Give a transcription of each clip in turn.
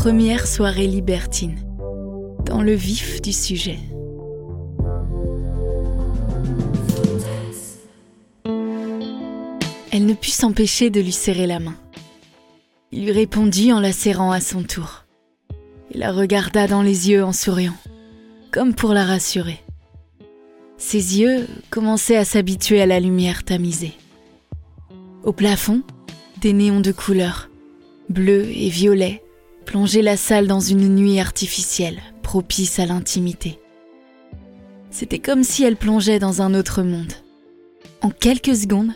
première soirée libertine, dans le vif du sujet. Elle ne put s'empêcher de lui serrer la main. Il lui répondit en la serrant à son tour. Il la regarda dans les yeux en souriant, comme pour la rassurer. Ses yeux commençaient à s'habituer à la lumière tamisée. Au plafond, des néons de couleur, bleu et violet, plongeaient la salle dans une nuit artificielle, propice à l'intimité. C'était comme si elle plongeait dans un autre monde. En quelques secondes,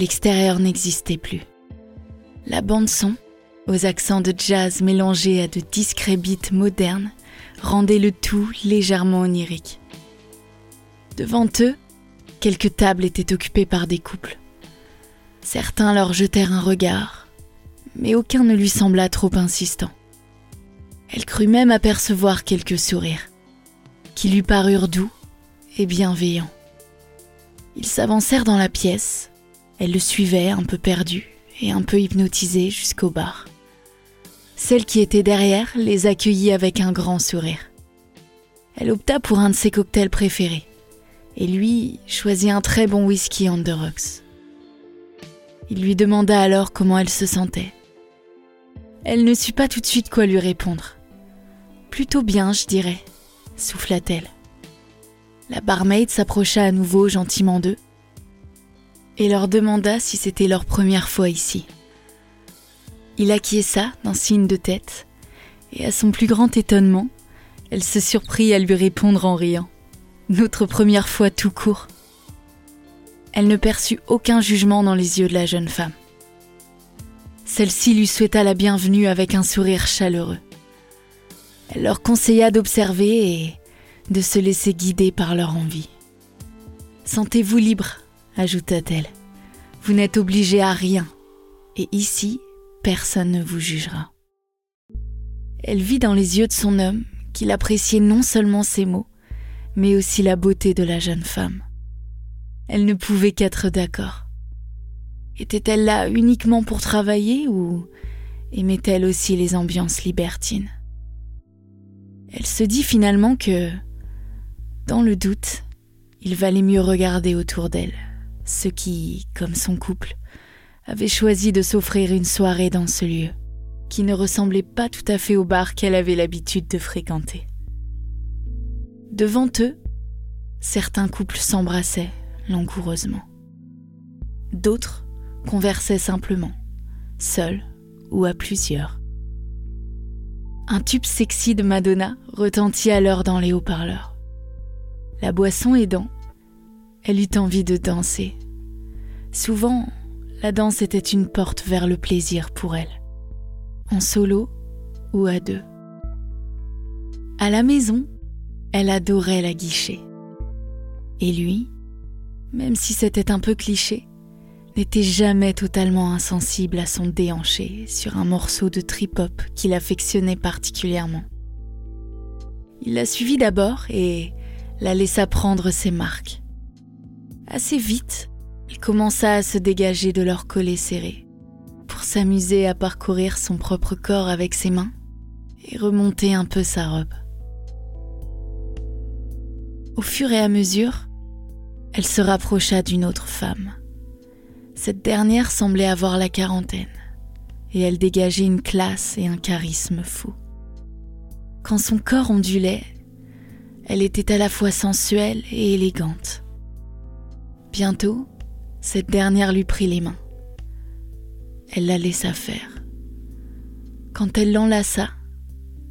l'extérieur n'existait plus. La bande son, aux accents de jazz mélangés à de discrets beats modernes, rendait le tout légèrement onirique. Devant eux, quelques tables étaient occupées par des couples. Certains leur jetèrent un regard, mais aucun ne lui sembla trop insistant. Elle crut même apercevoir quelques sourires, qui lui parurent doux et bienveillants. Ils s'avancèrent dans la pièce, elle le suivait un peu perdue et un peu hypnotisée jusqu'au bar. Celle qui était derrière les accueillit avec un grand sourire. Elle opta pour un de ses cocktails préférés, et lui choisit un très bon whisky on rocks. Il lui demanda alors comment elle se sentait. Elle ne sut pas tout de suite quoi lui répondre. Plutôt bien, je dirais, souffla-t-elle. La barmaid s'approcha à nouveau gentiment d'eux et leur demanda si c'était leur première fois ici. Il acquiesça d'un signe de tête, et à son plus grand étonnement, elle se surprit à lui répondre en riant. Notre première fois tout court. Elle ne perçut aucun jugement dans les yeux de la jeune femme. Celle-ci lui souhaita la bienvenue avec un sourire chaleureux. Elle leur conseilla d'observer et de se laisser guider par leur envie. Sentez-vous libre, ajouta-t-elle. Vous n'êtes obligé à rien, et ici, personne ne vous jugera. Elle vit dans les yeux de son homme qu'il appréciait non seulement ses mots, mais aussi la beauté de la jeune femme. Elle ne pouvait qu'être d'accord. Était-elle là uniquement pour travailler ou aimait-elle aussi les ambiances libertines? Elle se dit finalement que, dans le doute, il valait mieux regarder autour d'elle, ceux qui, comme son couple, avait choisi de s'offrir une soirée dans ce lieu, qui ne ressemblait pas tout à fait au bar qu'elle avait l'habitude de fréquenter. Devant eux, certains couples s'embrassaient langoureusement. D'autres conversaient simplement, seuls ou à plusieurs. Un tube sexy de Madonna retentit alors dans les haut-parleurs. La boisson aidant, elle eut envie de danser. Souvent, la danse était une porte vers le plaisir pour elle, en solo ou à deux. À la maison, elle adorait la guichet. Et lui, même si c'était un peu cliché, n'était jamais totalement insensible à son déhanché sur un morceau de trip-hop qu'il affectionnait particulièrement. Il la suivit d'abord et la laissa prendre ses marques. Assez vite, il commença à se dégager de leur collet serré, pour s'amuser à parcourir son propre corps avec ses mains et remonter un peu sa robe. Au fur et à mesure, elle se rapprocha d'une autre femme. Cette dernière semblait avoir la quarantaine, et elle dégageait une classe et un charisme fou. Quand son corps ondulait, elle était à la fois sensuelle et élégante. Bientôt, cette dernière lui prit les mains. Elle la laissa faire. Quand elle l'enlaça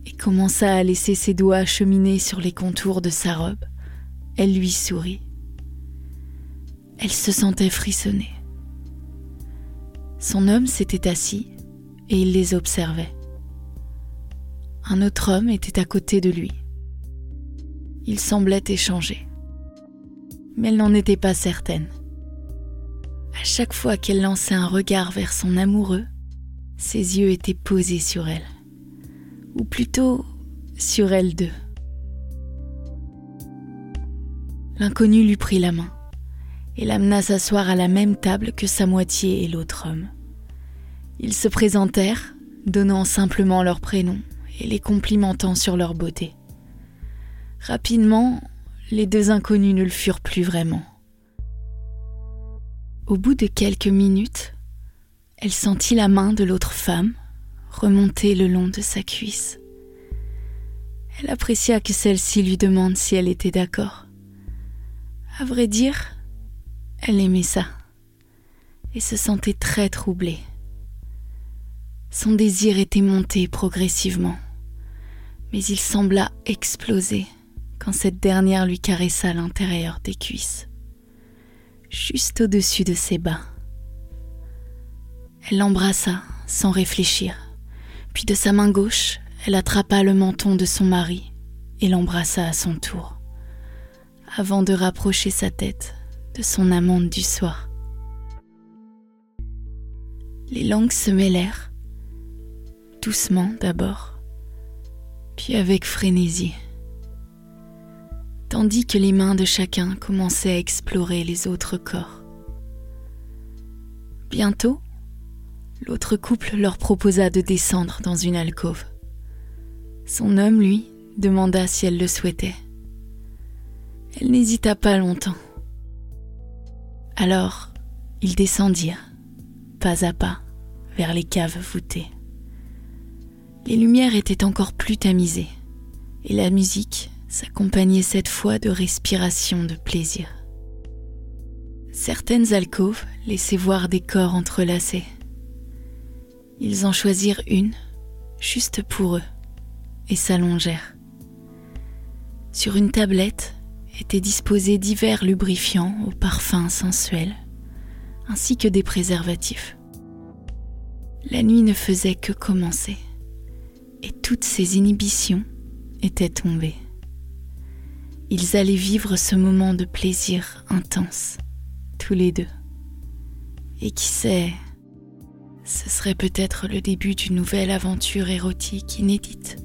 et commença à laisser ses doigts cheminer sur les contours de sa robe, elle lui sourit. Elle se sentait frissonner. Son homme s'était assis et il les observait. Un autre homme était à côté de lui. Ils semblaient échanger. Mais elle n'en était pas certaine. À chaque fois qu'elle lançait un regard vers son amoureux, ses yeux étaient posés sur elle, ou plutôt sur elle deux. L'inconnu lui prit la main et l'amena s'asseoir à la même table que sa moitié et l'autre homme. Ils se présentèrent, donnant simplement leurs prénoms, et les complimentant sur leur beauté. Rapidement, les deux inconnus ne le furent plus vraiment. Au bout de quelques minutes, elle sentit la main de l'autre femme remonter le long de sa cuisse. Elle apprécia que celle-ci lui demande si elle était d'accord. À vrai dire, elle aimait ça. Et se sentait très troublée. Son désir était monté progressivement, mais il sembla exploser quand cette dernière lui caressa l'intérieur des cuisses, juste au-dessus de ses bas. Elle l'embrassa sans réfléchir, puis de sa main gauche, elle attrapa le menton de son mari et l'embrassa à son tour, avant de rapprocher sa tête de son amante du soir. Les langues se mêlèrent, doucement d'abord, puis avec frénésie, tandis que les mains de chacun commençaient à explorer les autres corps. Bientôt, l'autre couple leur proposa de descendre dans une alcôve. Son homme, lui, demanda si elle le souhaitait. Elle n'hésita pas longtemps. Alors, ils descendirent, pas à pas, vers les caves voûtées. Les lumières étaient encore plus tamisées, et la musique s'accompagnait cette fois de respirations de plaisir. Certaines alcôves laissaient voir des corps entrelacés. Ils en choisirent une, juste pour eux, et s'allongèrent. Sur une tablette étaient disposés divers lubrifiants aux parfums sensuels, ainsi que des préservatifs. La nuit ne faisait que commencer, et toutes ces inhibitions étaient tombées. Ils allaient vivre ce moment de plaisir intense, tous les deux. Et qui sait, ce serait peut-être le début d'une nouvelle aventure érotique inédite.